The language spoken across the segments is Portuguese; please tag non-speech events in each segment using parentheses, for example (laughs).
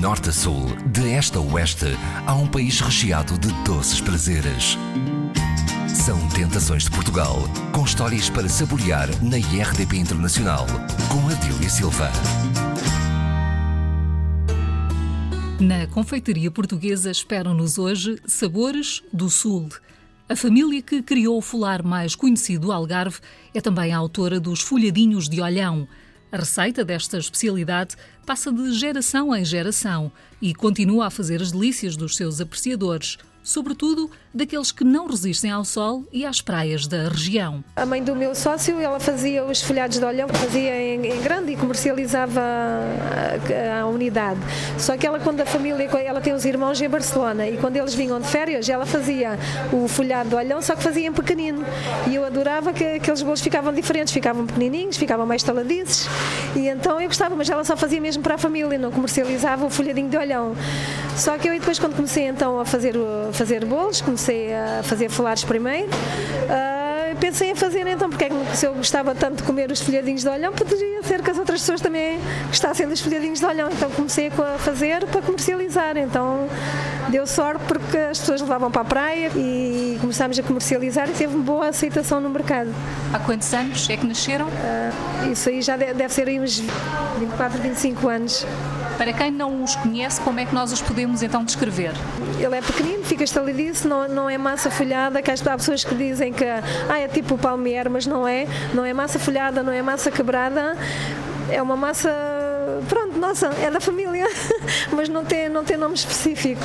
norte a sul, de este a oeste, há um país recheado de doces prazeres. São Tentações de Portugal, com histórias para saborear na IRDP Internacional, com Adília Silva. Na confeitaria portuguesa esperam-nos hoje sabores do Sul. A família que criou o folar mais conhecido do Algarve é também a autora dos folhadinhos de olhão. A receita desta especialidade passa de geração em geração e continua a fazer as delícias dos seus apreciadores sobretudo daqueles que não resistem ao sol e às praias da região. A mãe do meu sócio, ela fazia os folhados de olhão, fazia em, em grande e comercializava a, a, unidade. Só que ela, quando a família, ela tem os irmãos em Barcelona e quando eles vinham de férias, ela fazia o folhado de olhão, só que fazia em pequenino. E eu adorava que aqueles bolos ficavam diferentes, ficavam pequenininhos, ficavam mais taladiços. E então eu gostava, mas ela só fazia mesmo para a família, não comercializava o folhadinho de olhão. Só que eu depois, quando comecei então a fazer fazer bolos, comecei a fazer folares primeiro. Uh, pensei em fazer então, porque é que se eu gostava tanto de comer os folhadinhos de olhão, poderia ser que as outras pessoas também gostassem dos folhadinhos de olhão. Então comecei a fazer para comercializar. Então deu sorte porque as pessoas levavam para a praia e começámos a comercializar e teve uma boa aceitação no mercado. Há quantos anos é que nasceram? Uh, isso aí já deve ser aí uns 24, 25 anos. Para quem não os conhece, como é que nós os podemos então descrever? Ele é pequenino, fica estaladiço, não, não é massa folhada, que há pessoas que dizem que ah, é tipo palmier, mas não é. Não é massa folhada, não é massa quebrada, é uma massa pronto, nossa, é da família, (laughs) mas não tem, não tem nome específico.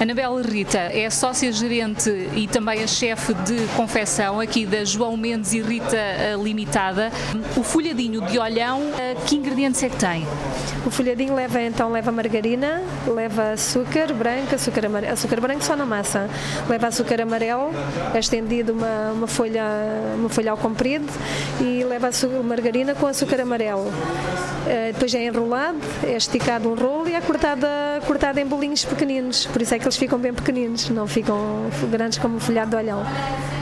Anabela Rita é sócia-gerente e também a chefe de confecção aqui da João Mendes e Rita eh, Limitada. O folhadinho de olhão, eh, que ingredientes é que tem? O folhadinho leva então leva margarina, leva açúcar branco, açúcar, amarelo, açúcar branco só na massa, leva açúcar amarelo, é estendido uma, uma folha uma folha ao comprido e leva açúcar, margarina com açúcar amarelo. Uh, depois é enrolado, é esticado um rolo e é cortado, cortado em bolinhos pequeninos, por isso é que eles ficam bem pequeninos, não ficam grandes como o folhado de olhão.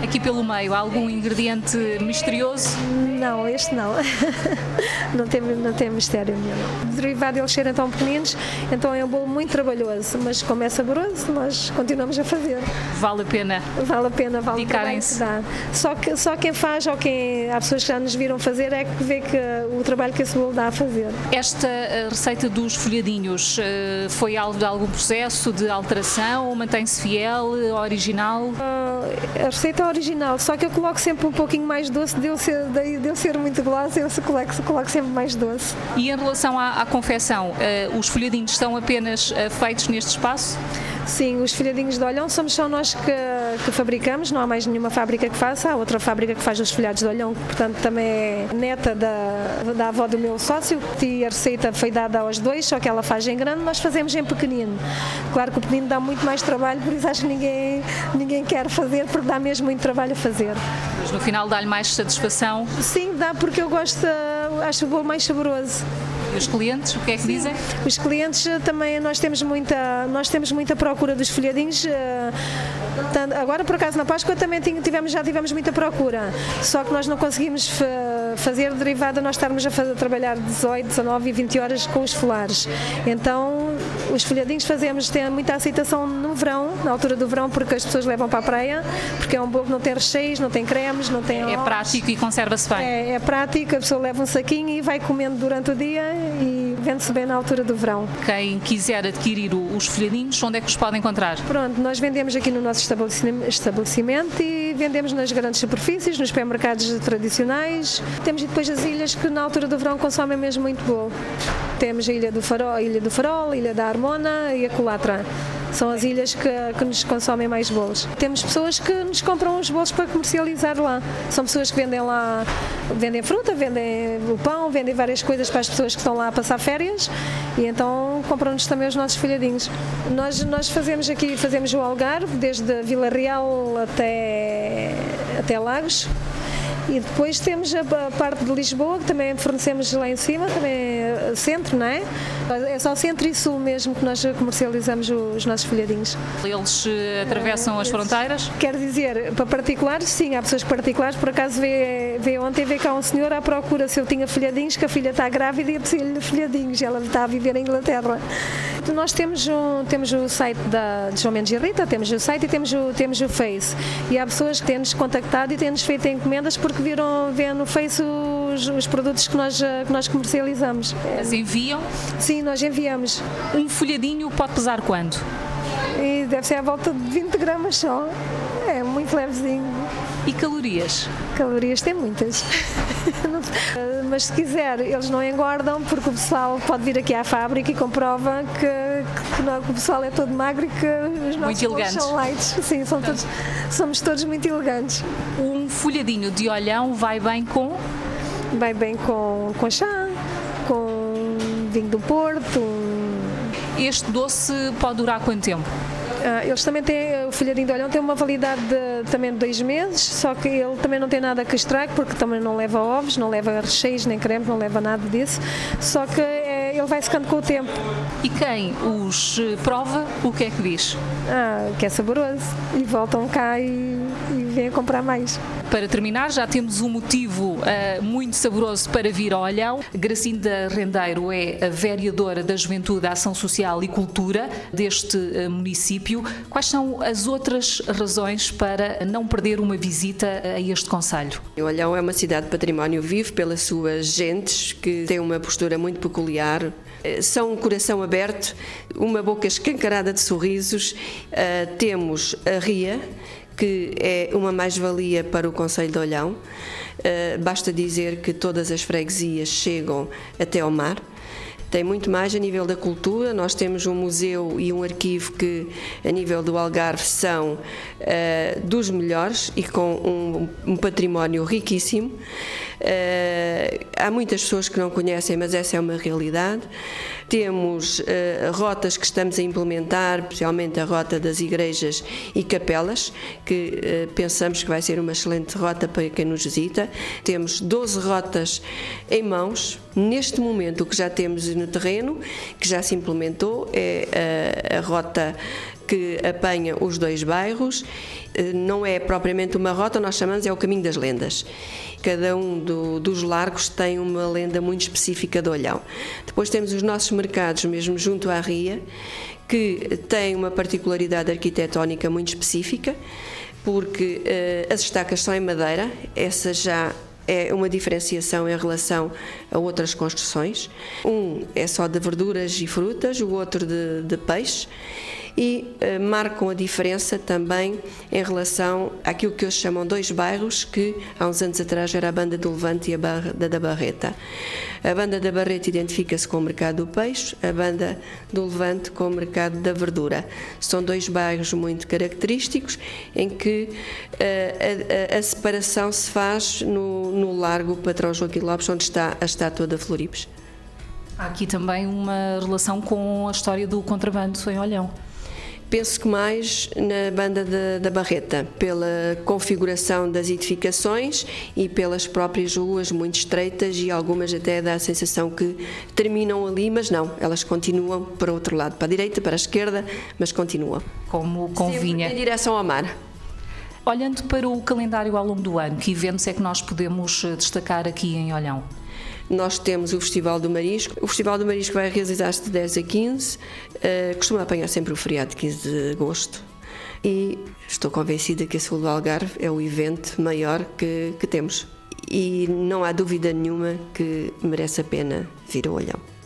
Aqui pelo meio, há algum ingrediente misterioso? Não, este não. (laughs) não, tem, não tem mistério nenhum. O derivado eles serem tão pequeninos, então é um bolo muito trabalhoso, mas como é saboroso, nós continuamos a fazer. Vale a pena? Vale a pena, vale Dedicarem-se. Só, que, só quem faz ou quem há pessoas que já nos viram fazer é que vê que o trabalho que esse bolo dá a fazer. Esta eh, receita dos folhadinhos eh, foi alvo de algum processo de alteração? Mantém-se fiel, original? Uh, a receita é original, só que eu coloco sempre um pouquinho mais doce, de eu ser, de, eu ser muito glosa, eu coloco, coloco sempre mais doce. E em relação à, à confecção, uh, os folhadinhos estão apenas uh, feitos neste espaço? Sim, os folhadinhos de olhão somos só nós que, que, fabricamos, não há mais nenhuma fábrica que faça, há outra fábrica que faz os folhados de olhão, que portanto também é neta da, da avó do meu sócio, e a receita foi dada aos dois, só que ela faz em grande, nós fazemos em pequenino. Claro que o pequenino dá muito mais trabalho, por isso acho que ninguém, ninguém quer fazer, porque dá mesmo muito trabalho a fazer. Mas no final dá-lhe mais satisfação? Sim, dá, porque eu gosto, acho o bolo mais saboroso. E os clientes, o que é que Sim. dizem? Os clientes eh, também, nós temos muita, nós temos muita procura dos folhadinhos. Eh, agora, por acaso, na Páscoa também tivemos, já tivemos muita procura, só que nós não conseguimos fazer derivada nós estarmos a, fazer, a trabalhar 18, 19 e 20 horas com os folares. Então, os folhadinhos fazemos, tem muita aceitação no verão, na altura do verão, porque as pessoas levam para a praia, porque é um bolo que não tem recheios, não tem cremes, não tem. É prático e conserva-se bem. É, é prático, a pessoa leva um saquinho e vai comendo durante o dia e vende-se bem na altura do verão. Quem quiser adquirir os folhadinhos, onde é que os pode encontrar? Pronto, nós vendemos aqui no nosso estabelecimento e vendemos nas grandes superfícies, nos supermercados tradicionais. Temos depois as ilhas que na altura do verão consomem mesmo muito bolo. Temos a Ilha do Farol, a Ilha do Farol, a Ilha da Harmona e a Colatra. São as ilhas que, que nos consomem mais bolos. Temos pessoas que nos compram os bolos para comercializar lá. São pessoas que vendem lá, vendem fruta, vendem o pão, vendem várias coisas para as pessoas que estão lá a passar férias e então compram-nos também os nossos folhadinhos. Nós, nós fazemos aqui, fazemos o Algarve, desde Vila Real até, até Lagos E depois temos a, parte de Lisboa, que também fornecemos lá em cima, também centro, não é? É só centro e sul mesmo que nós comercializamos os nossos folhadinhos. Eles eh, atravessam as fronteiras? Quer dizer, para particulares, sim, há pessoas particulares. Por acaso veio, veio ontem veio cá um senhor à procura se eu tinha folhadinhos, que a filha está grávida e eu preciso-lhe folhadinhos. Ela está a viver em Inglaterra. Nós temos, um, temos o site da, de João Mendes e Rita, temos o site e temos o, temos o Face. E há pessoas que têm-nos contactado e têm-nos feito encomendas porque viram, vêem no Face os, os produtos que nós, que nós comercializamos. Mas enviam? Sim, nós enviamos. Um folhadinho pode pesar quanto? E deve ser à volta de 20 gramas só. É muito levezinho. E calorias? Calorias tem muitas. (laughs) Mas se quiser, eles não engordam porque o pessoal pode vir aqui à fábrica e comprova que, que, não, que o pessoal é todo magro e que os nossos são lights. Sim, são todos, somos todos muito elegantes. Um folhadinho de olhão vai bem com? Vai bem com, com chá, com vinho do Porto. Este doce pode durar quanto tempo? Uh, eles também têm, o folhadinho de olhão tem uma validade de, também de dois meses, só que ele também não tem nada que estrague, porque também não leva ovos, não leva recheios, nem creme, não leva nada disso, só que é, ele vai secando com o tempo. E quem os prova, o que é que diz? Ah, que é saboroso, e voltam cá e, e vêm comprar mais. Para terminar, já temos um motivo uh, muito saboroso para vir ao Olhão. Gracinda Rendeiro é a vereadora da Juventude, Ação Social e Cultura deste uh, município. Quais são as outras razões para não perder uma visita a este Conselho? O Olhão é uma cidade de património vivo pelas suas gentes, que têm uma postura muito peculiar, eh, são um coração aberto, uma boca escancarada de sorrisos. Uh, temos a Ria, que é uma mais-valia para o Conselho de Olhão. Uh, basta dizer que todas as freguesias chegam até ao mar. Tem muito mais a nível da cultura. Nós temos um museu e um arquivo que, a nível do Algarve, são uh, dos melhores e com um, um património riquíssimo. Uh, há muitas pessoas que não conhecem, mas essa é uma realidade. Temos uh, rotas que estamos a implementar, especialmente a rota das igrejas e capelas, que uh, pensamos que vai ser uma excelente rota para quem nos visita. Temos 12 rotas em mãos. Neste momento, o que já temos no terreno, que já se implementou, é a, a rota que apanha os dois bairros. Não é propriamente uma rota, nós chamamos é o caminho das lendas. Cada um do, dos largos tem uma lenda muito específica de Olhão. Depois temos os nossos mercados, mesmo junto à Ria, que tem uma particularidade arquitetónica muito específica, porque uh, as estacas são em madeira, essa já é uma diferenciação em relação a outras construções. Um é só de verduras e frutas, o outro de, de peixe e uh, marcam a diferença também em relação àquilo que eles chamam dois bairros, que há uns anos atrás era a Banda do Levante e a Banda da Barreta. A Banda da Barreta identifica-se com o mercado do peixe, a Banda do Levante com o mercado da verdura. São dois bairros muito característicos em que a, a, a, separação se faz no, no Largo Patrão Joaquim Lopes, onde está a estátua da Floribes. Há aqui também uma relação com a história do contrabando em Olhão. Penso que mais na banda da, da Barreta, pela configuração das edificações e pelas próprias ruas muito estreitas e algumas até dá a sensação que terminam ali, mas não, elas continuam para o outro lado, para a direita, para a esquerda, mas continuam. Como convinha. Sempre em direção ao mar. Olhando para o calendário ao longo do ano, que eventos é que nós podemos eh, destacar aqui em Olhão? Nós temos o Festival do Marisco. O Festival do Marisco vai realizar-se de 10 a 15. Uh, eh, costuma apanhar sempre o feriado de 15 de agosto. E estou convencida que a Sul do Algarve é o evento maior que, que temos. E não há dúvida nenhuma que merece a pena vir ao Olhão.